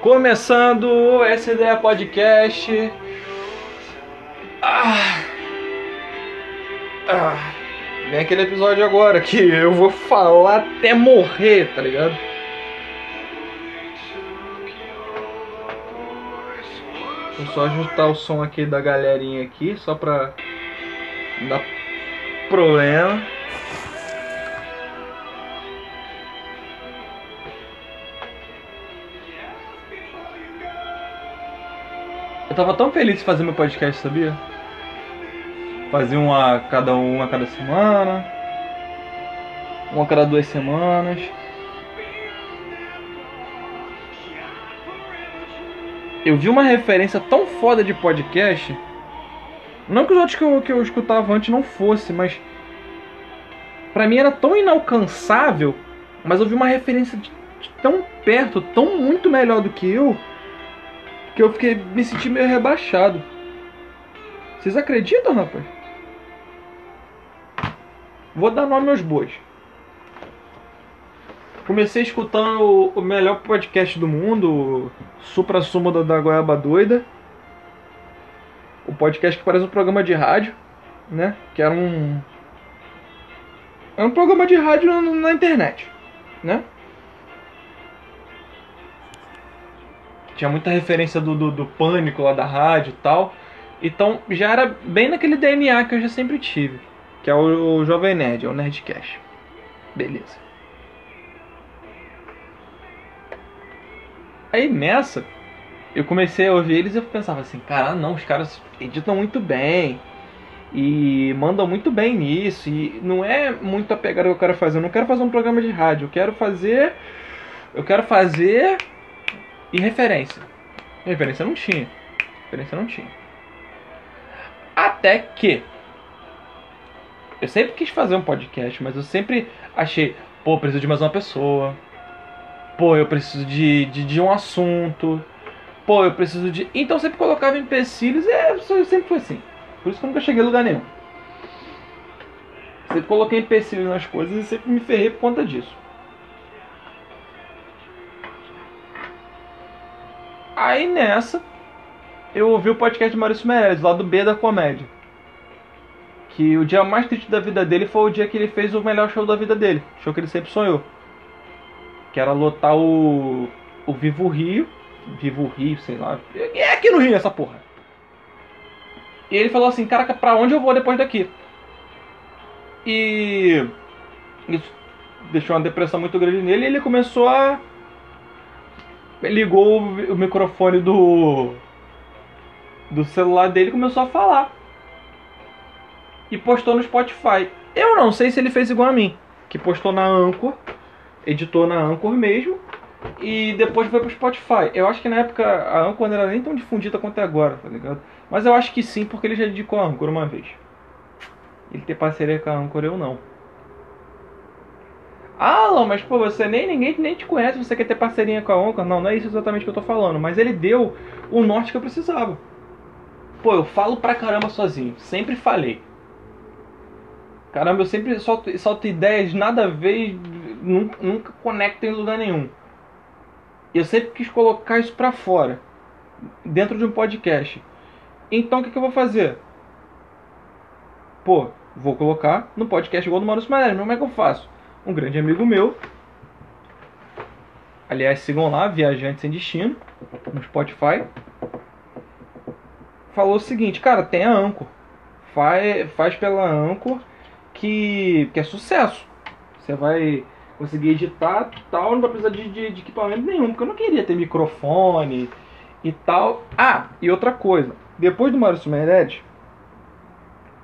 Começando o ideia podcast. Ah. Ah. Vem aquele episódio agora que eu vou falar até morrer, tá ligado? Vou só ajustar o som aqui da galerinha aqui, só pra não dar problema. Eu tava tão feliz de fazer meu podcast, sabia? Fazer um a cada um a cada semana. Um a cada duas semanas. Eu vi uma referência tão foda de podcast. Não que os outros que eu, que eu escutava antes não fosse, mas. Pra mim era tão inalcançável. Mas eu vi uma referência de, de tão perto, tão muito melhor do que eu que eu fiquei me senti meio rebaixado. Vocês acreditam, rapaz? Vou dar nome aos bois. Comecei escutando o melhor podcast do mundo, Supra Sumo da, Goiaba Doida. O podcast que parece um programa de rádio, né? Que era um. Era um programa de rádio na internet, né? Tinha muita referência do, do, do, pânico lá da rádio e tal. Então já era bem naquele DNA que eu já sempre tive. Que é o, o Jovem Nerd, é o Nerdcast. Beleza. Aí nessa, eu comecei a ouvir eles e eu pensava assim, cara, não, os caras editam muito bem. E mandam muito bem nisso. E não é muito a pegada que eu quero fazer. Eu não quero fazer um programa de rádio. Eu quero fazer. Eu quero fazer e referência. Referência não tinha. Referência não tinha. Até que eu sempre quis fazer um podcast, mas eu sempre achei, pô, eu preciso de mais uma pessoa. Pô, eu preciso de, de, de um assunto. Pô, eu preciso de. Então eu sempre colocava empecilhos e é, sempre foi assim. Por isso que eu nunca cheguei a lugar nenhum. Sempre coloquei empecilhos nas coisas e sempre me ferrei por conta disso. Aí nessa, eu ouvi o podcast de Maurício Meirelles, lá do B da comédia. Que o dia mais triste da vida dele foi o dia que ele fez o melhor show da vida dele. Show que ele sempre sonhou. Que era lotar o. O Vivo Rio. Vivo Rio, sei lá. É aqui no Rio essa porra. E ele falou assim, caraca, pra onde eu vou depois daqui? E. Isso deixou uma depressão muito grande nele e ele começou a ligou o microfone do do celular dele e começou a falar. E postou no Spotify. Eu não sei se ele fez igual a mim, que postou na Anchor, editou na Anchor mesmo, e depois foi pro Spotify. Eu acho que na época a Anchor não era nem tão difundida quanto é agora, tá ligado? Mas eu acho que sim, porque ele já dedicou a Anchor uma vez. Ele ter parceria com a Anchor, eu não. Ah, mas pô, você nem ninguém nem te conhece, você quer ter parceirinha com a Onca? Não, não é isso exatamente que eu tô falando, mas ele deu o norte que eu precisava. Pô, eu falo pra caramba sozinho, sempre falei. Caramba, eu sempre solto, solto ideias nada a ver, nunca, nunca conecto em lugar nenhum. Eu sempre quis colocar isso pra fora, dentro de um podcast. Então o que, que eu vou fazer? Pô, vou colocar no podcast igual do Maurício Maneiro, como é que eu faço? Um grande amigo meu. Aliás, sigam lá, Viajante Sem Destino, no Spotify. Falou o seguinte, cara, tem a Anchor. Faz, faz pela Anchor que, que é sucesso. Você vai conseguir editar tal, não vai precisar de, de, de equipamento nenhum, porque eu não queria ter microfone e tal. Ah, e outra coisa. Depois do Maurício Meirelles,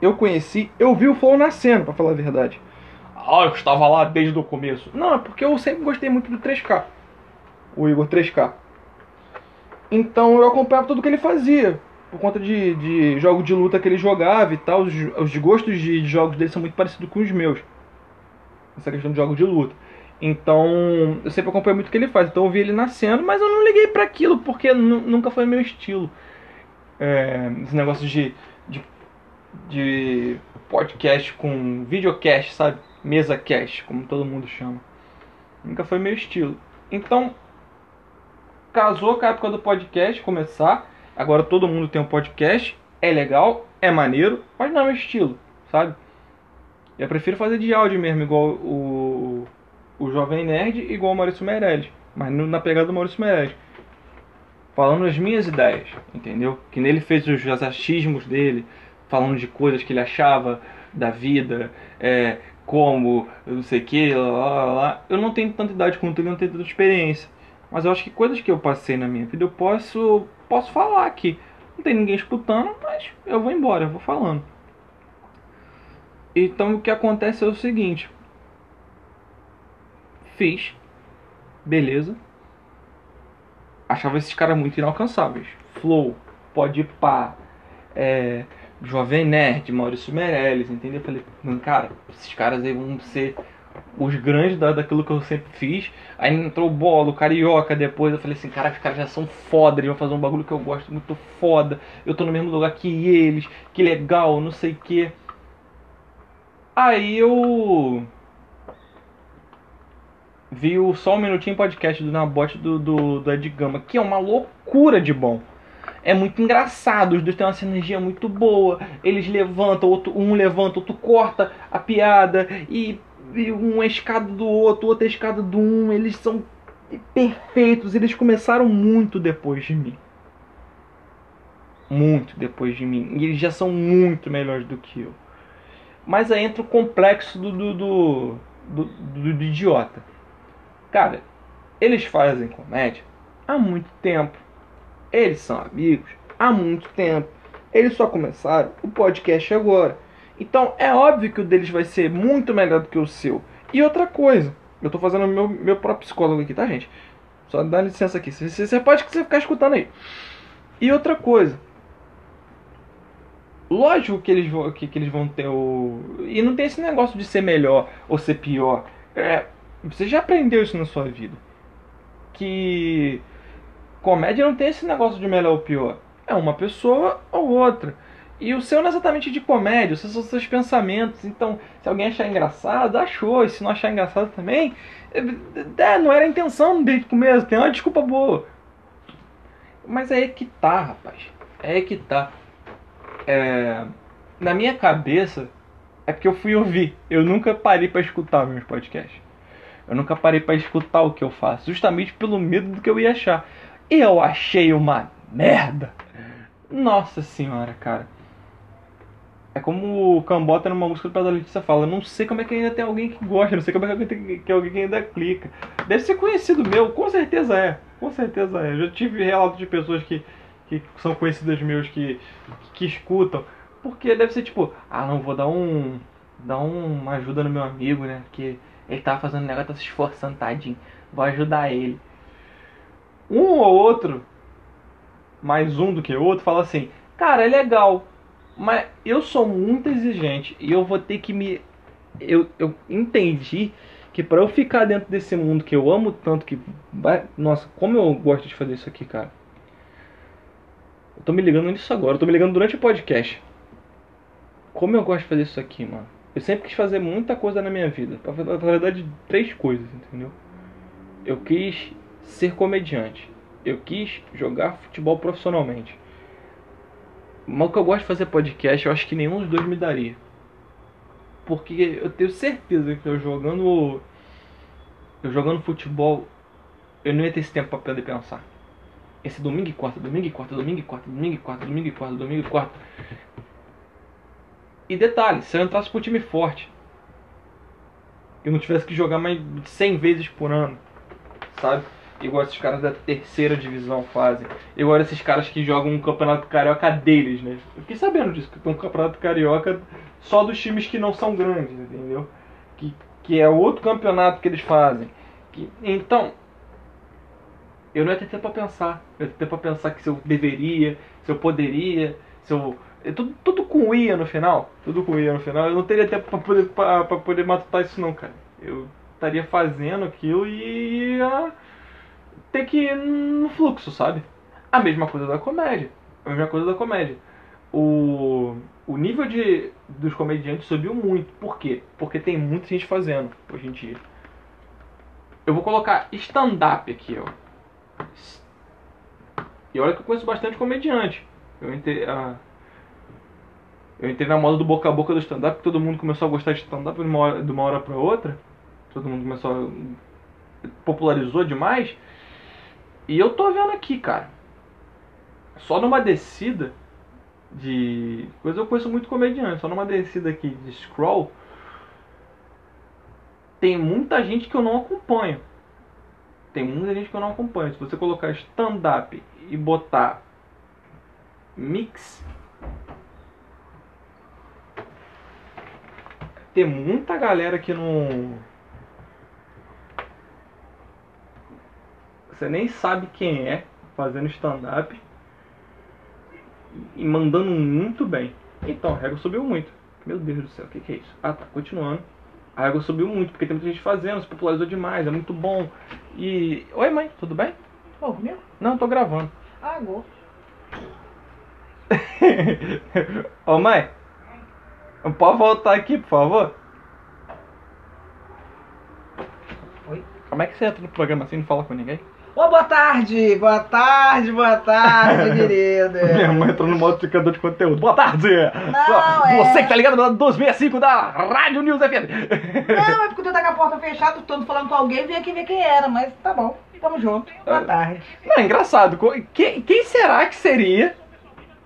eu conheci, eu vi o Flow nascendo, para falar a verdade ah, eu estava lá desde o começo. Não, é porque eu sempre gostei muito do 3K. O Igor 3K. Então eu acompanhava tudo que ele fazia. Por conta de, de jogo de luta que ele jogava e tal. Os, os gostos de, jogos dele são muito parecidos com os meus. Essa questão de jogos de luta. Então, eu sempre acompanhei muito o que ele faz. Então eu vi ele nascendo, mas eu não liguei para aquilo, porque nunca foi meu estilo. É, esse negócio de, de, de podcast com videocast, sabe? Mesa cast, como todo mundo chama. Nunca foi meu estilo. Então, casou com a época do podcast começar. Agora todo mundo tem um podcast. É legal, é maneiro, mas não é meu estilo, sabe? Eu prefiro fazer de áudio mesmo, igual o, o Jovem Nerd, igual o Maurício Meirelles. Mas na pegada do Maurício Meirelles. Falando as minhas ideias, entendeu? Que nele fez os achismos dele, falando de coisas que ele achava da vida, é, como, não sei o que, lá, lá, lá. Eu não tenho tanta idade quanto ele, não tenho tanta experiência. Mas eu acho que coisas que eu passei na minha vida eu posso, posso falar aqui. Não tem ninguém escutando, mas eu vou embora, eu vou falando. Então o que acontece é o seguinte. Fiz. Beleza. Achava esses caras muito inalcançáveis. Flow, pode pá, é, Jovem Nerd, Maurício Meirelles, entendeu? Eu falei, cara, esses caras aí vão ser os grandes da, daquilo que eu sempre fiz. Aí entrou o Bolo, o Carioca depois. Eu falei assim, cara, os caras já são foda, eles vão fazer um bagulho que eu gosto muito foda. Eu tô no mesmo lugar que eles, que legal, não sei o que. Aí eu vi o Só Um Minutinho podcast do Nabote do, do, do Ed Gama, que é uma loucura de bom. É muito engraçado, os dois têm uma sinergia muito boa. Eles levantam, outro, um levanta, outro corta a piada e, e um é escada do outro, outro é escada do um. Eles são perfeitos. Eles começaram muito depois de mim. Muito depois de mim. E eles já são muito melhores do que eu. Mas aí entra o complexo do, do, do, do, do, do idiota. Cara, eles fazem comédia há muito tempo. Eles são amigos há muito tempo. Eles só começaram o podcast agora. Então é óbvio que o deles vai ser muito melhor do que o seu. E outra coisa, eu tô fazendo meu, meu próprio psicólogo aqui, tá, gente? Só dá licença aqui. Você, você pode ficar escutando aí. E outra coisa, Lógico que eles vão, que, que eles vão ter o. E não tem esse negócio de ser melhor ou ser pior. É, você já aprendeu isso na sua vida. Que comédia não tem esse negócio de melhor ou pior. É uma pessoa ou outra. E o seu não é exatamente de comédia, os seus são pensamentos. Então, se alguém achar engraçado, achou. E se não achar engraçado também, é, é não era a intenção desde o começo, tem uma desculpa boa. Mas é que tá, rapaz. É que tá é, na minha cabeça, é porque eu fui ouvir. Eu nunca parei para escutar meus podcasts. Eu nunca parei para escutar o que eu faço, justamente pelo medo do que eu ia achar. Eu achei uma merda. Nossa senhora, cara. É como o Cambota numa música do Pedro Letícia fala, não sei como é que ainda tem alguém que gosta, não sei como é que tem que alguém que ainda clica. Deve ser conhecido meu, com certeza é. Com certeza é. Eu já tive relatos de pessoas que que são conhecidas meus que, que escutam. Porque deve ser tipo, ah não, vou dar um. dar uma ajuda no meu amigo, né? Que ele tá fazendo negócio, tá se esforçando, tadinho. Vou ajudar ele. Um ou outro, mais um do que outro, fala assim, cara, é legal. Mas eu sou muito exigente e eu vou ter que me. Eu, eu entendi que para eu ficar dentro desse mundo que eu amo tanto, que. Nossa, como eu gosto de fazer isso aqui, cara. Eu tô me ligando nisso agora, eu tô me ligando durante o podcast. Como eu gosto de fazer isso aqui, mano. Eu sempre quis fazer muita coisa na minha vida. Na verdade, três coisas, entendeu? Eu quis ser comediante. Eu quis jogar futebol profissionalmente. Mas o que eu gosto de fazer podcast, eu acho que nenhum dos dois me daria. Porque eu tenho certeza que eu jogando. Eu jogando futebol, eu não ia ter esse tempo pra poder pensar. Esse domingo e quarta, domingo e quarta, domingo e quarta, domingo e quarta, domingo e quarta, domingo e quarta. E detalhe, se eu entrasse pro time forte, eu não tivesse que jogar mais de 100 vezes por ano, sabe? Igual esses caras da terceira divisão fazem. Igual esses caras que jogam um campeonato carioca deles, né? Eu fiquei sabendo disso, que tem um campeonato carioca só dos times que não são grandes, entendeu? Que, que é outro campeonato que eles fazem. Que, então, eu não ia ter tempo pra pensar. Eu ia ter tempo pra pensar que se eu deveria, se eu poderia, se eu. É tudo, tudo com ia no final. Tudo com ia no final. Eu não teria tempo pra poder, pra, pra poder matutar isso não, cara. Eu estaria fazendo aquilo e ia ter que ir no fluxo, sabe? A mesma coisa da comédia. A mesma coisa da comédia. O, o nível de, dos comediantes subiu muito. Por quê? Porque tem muita gente fazendo hoje em dia. Eu vou colocar stand-up aqui, ó E olha que eu conheço bastante comediante. Eu entrei, a, eu entrei na moda do boca a boca do stand-up, todo mundo começou a gostar de stand-up de uma hora, uma hora outra. Todo mundo começou a. popularizou demais. E eu tô vendo aqui, cara. Só numa descida de. Coisa eu conheço muito comediante, só numa descida aqui de scroll. Tem muita gente que eu não acompanho. Tem muita gente que eu não acompanho. Se você colocar stand-up e botar mix, tem muita galera que não. Você nem sabe quem é fazendo stand-up e mandando muito bem. Então, a régua subiu muito. Meu Deus do céu, o que, que é isso? Ah tá, continuando. A régua subiu muito, porque tem muita gente fazendo, se popularizou demais, é muito bom. E. Oi mãe, tudo bem? Ô, meu? Não, tô gravando. Ah, gol. Ô mãe, pode voltar aqui, por favor? Oi? Como é que você entra no programa assim e não fala com ninguém? Ô, boa tarde! Boa tarde, boa tarde, querido. Minha mãe entrou no multiplicador de conteúdo. Boa tarde! Não, é- Você que tá ligado na 265 da Rádio News FM. Não, é porque tu tá com a porta fechada, todo falando com alguém, vim aqui ver quem era, mas tá bom. Tamo junto. Boa Ah. tarde. Não, é engraçado. Quem, quem será que seria?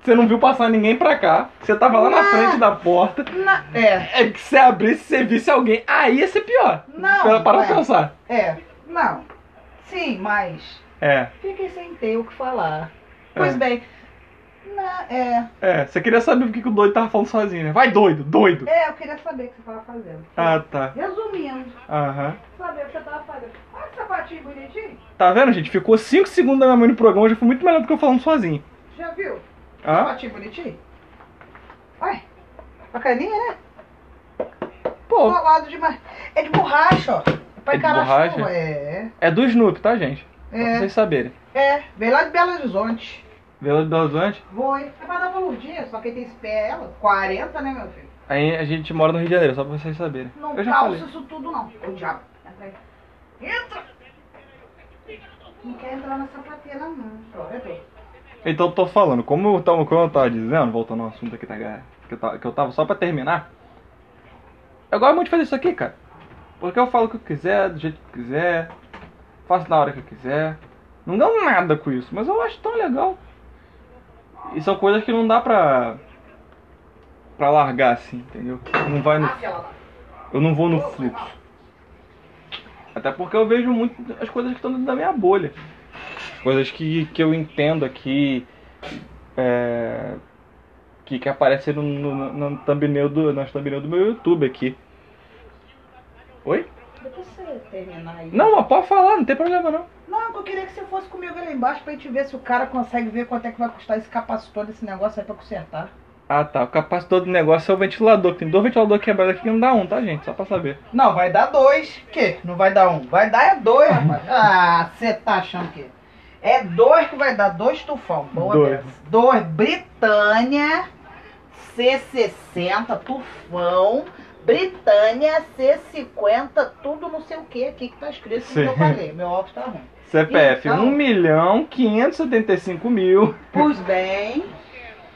Você não viu passar ninguém pra cá. Você tava lá na Não. frente da porta. Na- É, É que você abrisse e você visse alguém. Aí ia ser pior. Não, Para, ué. pensar. é. Não. Sim, mas É. fiquei sem ter o que falar. Pois É. bem. Na, é. É, você queria saber por que o doido tava falando sozinho, né? Vai doido, doido. É, eu queria saber o que você tava fazendo. Ah, tá. Resumindo, Aham. saber o que você tava fazendo. Olha que sapatinho bonitinho. Tá vendo, gente? Ficou 5 segundos da minha mãe no programa, já foi muito melhor do que eu falando sozinho. Já viu? Ah? Sapatinho bonitinho? Olha. Bacaninha, né? Pô, demais. É de borracha, ó. É pra É de borracha? É. é do Snoop, tá, gente? Pra É. vocês saberem. É. Veio lá de Belo Horizonte. Vila do Horizonte. Foi. É pra dar uma lurdinha, só quem tem esse pé é ela. 40, né, meu filho? Aí a gente mora no Rio de Janeiro, só pra vocês saberem. Não eu já calça falei. isso tudo, não. Ô, diabo. Entra! Não quer entrar na sapateira, não. Então eu tô falando, como eu tava, como eu tava dizendo, voltando ao assunto aqui, tá? Que eu, tava, que eu tava só pra terminar. Eu gosto muito de fazer isso aqui, cara. Porque eu falo o que eu quiser, do jeito que eu quiser, faço na hora que eu quiser. Não ganho nada com isso, mas eu acho tão legal. E são coisas que não dá pra. pra largar assim, entendeu? Não vai no. Eu não vou no fluxo. Até porque eu vejo muito as coisas que estão dentro da minha bolha. Coisas que, que eu entendo aqui. É, que, que apareceram no, no, no thumbnail do, nas thumbnail do meu YouTube aqui. Oi? Depois você terminar aí. Não, mas pode falar, não tem problema não. Não, eu queria que você fosse comigo ali embaixo pra gente ver se o cara consegue ver quanto é que vai custar esse capacitor desse negócio aí pra consertar. Ah tá, o capacitor do negócio é o ventilador. Tem dois ventiladores quebrados aqui que não dá um, tá gente? Só pra saber. Não, vai dar dois. Que? Não vai dar um. Vai dar é dois, rapaz. Ah, você tá achando que. É dois que vai dar, dois tufão. Boa Dois. dessa. Dois. Britânia C60, tufão. Britânia C50, tudo não sei o que aqui que tá escrito que eu falei. Meu óculos tá ruim. CPF Então. 1 milhão 575 mil. Pois bem.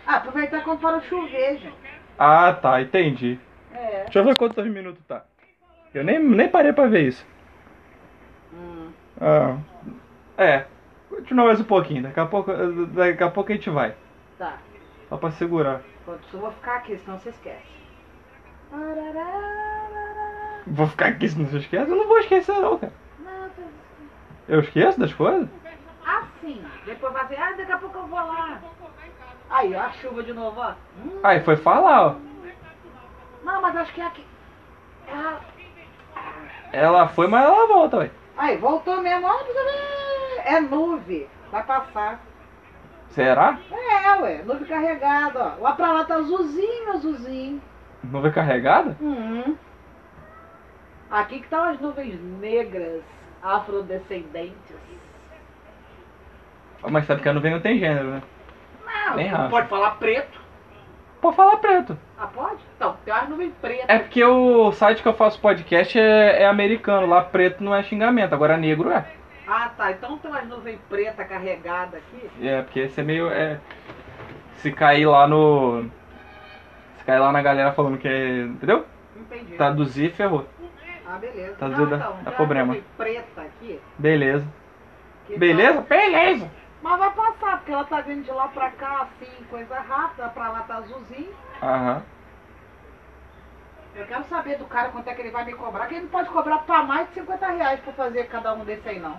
Ah, aproveitar quando para o chover, gente. Ah tá, entendi. É. Deixa eu ver quantos minutos tá. Eu nem, nem parei pra ver isso. Hum. Ah, é. Continua mais um pouquinho. Daqui a pouco, daqui a pouco a gente vai. Tá. Só pra segurar. Vou ficar aqui, senão você esquece. Vou ficar aqui se não se esquece? Eu não vou esquecer não, cara. Eu esqueço das coisas? Assim, depois vai dizer, ah, daqui a pouco eu vou lá. Aí, ó, a chuva de novo, ó. Hum, Aí foi falar, ó. Não, mas acho que é aqui. Ah, Ela foi, mas ela volta, ué. Aí, voltou mesmo. Ver. É nuvem. Vai passar. Será? É, ué, nuvem carregada, ó. Lá pra lá tá azulzinho, azulzinho. Nuvem carregada? Uhum. Aqui que tá estão as nuvens negras, afrodescendentes. Ah, mas sabe que a nuvem não tem gênero, né? Não, Nem raça. pode falar preto. Pode falar preto. Ah, pode? Então, tem umas nuvens pretas. É porque o site que eu faço podcast é, é americano. Lá preto não é xingamento, agora negro é. Ah, tá. Então tem umas nuvens pretas carregadas aqui. É, porque esse é meio. É, se cair lá no. Cai lá na galera falando que é. Entendeu? Entendi. Traduzir ferrou. Ah, beleza. Traduzir dá, dá problema. Preta aqui. Beleza. Que beleza? Tá... Beleza! Mas vai passar, porque ela tá vindo de lá pra cá, assim, coisa rápida, pra lá tá azulzinho. Aham. Eu quero saber do cara quanto é que ele vai me cobrar, que ele não pode cobrar pra mais de 50 reais pra fazer cada um desse aí, não.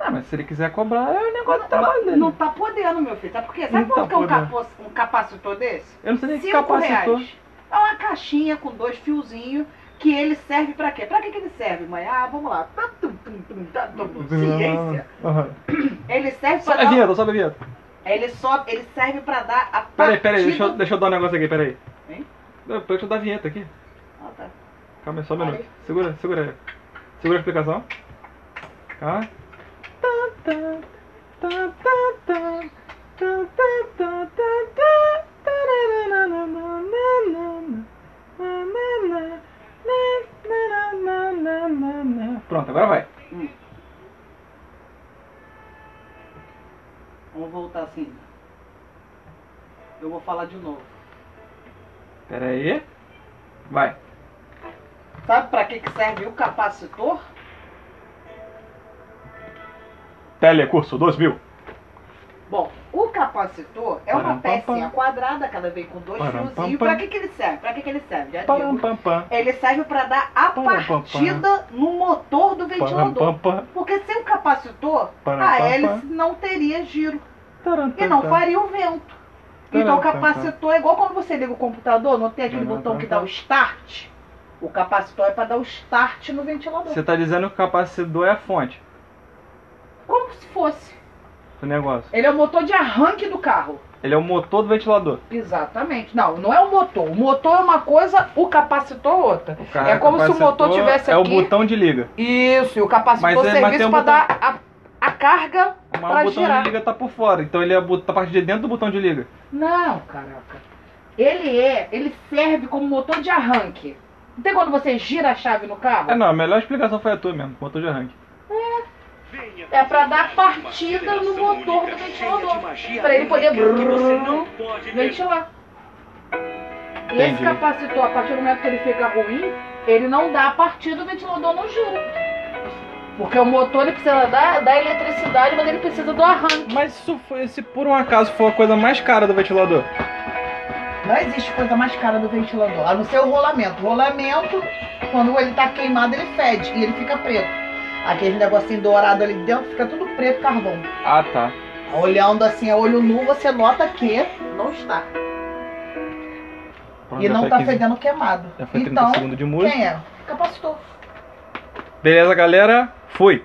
Ah, mas se ele quiser cobrar, é o negócio do trabalho dele. Não tá podendo, meu filho. Porque sabe tá quanto tá que é um, capos, um, capacitor desse? Eu não sei nem que capacitor. Reais. É uma caixinha com dois fiozinhos que ele serve pra quê? Pra que, que ele serve, mãe? Ah, vamos lá. Tá tá Ciência. Ah, ele serve pra. Sobe dar... a vinheta, sobe a vinheta. Ele, sobe, ele serve pra dar a parte. Peraí, peraí, deixa eu, deixa eu dar um negócio aqui, peraí. Hein? Deixa eu dar a vinheta aqui. Ah, tá. Calma aí, só um minuto. Segura, segura aí. Segura a explicação. Tá? Pronto, agora vai. Vamos voltar assim. Eu vou falar de novo. Pera aí. Vai. Sabe para que serve o capacitor? Telecurso 2000. Bom, o capacitor é uma pecinha pam. quadrada, cada vez com dois fiozinhos. pam. Pra que, que ele serve? Pra que, que ele serve? Já Param, digo. pam, pam. Ele serve pra dar a Param, pam, pam. partida no motor do Param, ventilador. pam, pam. Porque sem o capacitor, Param, a pam, hélice não teria giro e não faria o vento. Então o capacitor é igual quando você liga o computador, não tem aquele botão que dá o start? O capacitor é para dar o start no ventilador. Você tá dizendo que o capacitor é a fonte Como se fosse. do negócio. Ele é o motor de arranque do carro. Ele é o motor do ventilador. Exatamente. Não, não é o motor. O motor é uma coisa, o capacitor é outra. O ca- É como se o motor tivesse É aqui. o botão de liga. Isso, e o capacitor Mas é- mas serviço um para botão- dar a, a carga Mas para o botão girar. de liga tá por fora. Então ele é bot- tá a partir de dentro do botão de liga. Não, caraca. Ele é, ele serve como motor de arranque. Não tem quando você gira a chave no carro? É não, a melhor explicação foi a tua mesmo, motor de arranque. É pra dar partida no motor do ventilador. Pra ele poder brrr, ventilar. E esse capacitor, a partir do momento que ele fica ruim, ele não dá a partida, o ventilador não gira. Porque o motor ele precisa da, da eletricidade, mas ele precisa do arranque. Mas se, for- se por um acaso for a coisa mais cara do ventilador, Não existe coisa mais cara do ventilador, a não ser o rolamento. O rolamento, quando ele tá queimado, ele fede e ele fica preto. Aquele negocinho dourado ali dentro fica tudo preto carvão. ah tá. Olhando assim a olho nu, você nota que não está. Pronto, e não foi tá 15 fedendo queimado. Já foi 30 Então, segundos de música. quem é? Capacitor. Beleza, galera? Fui.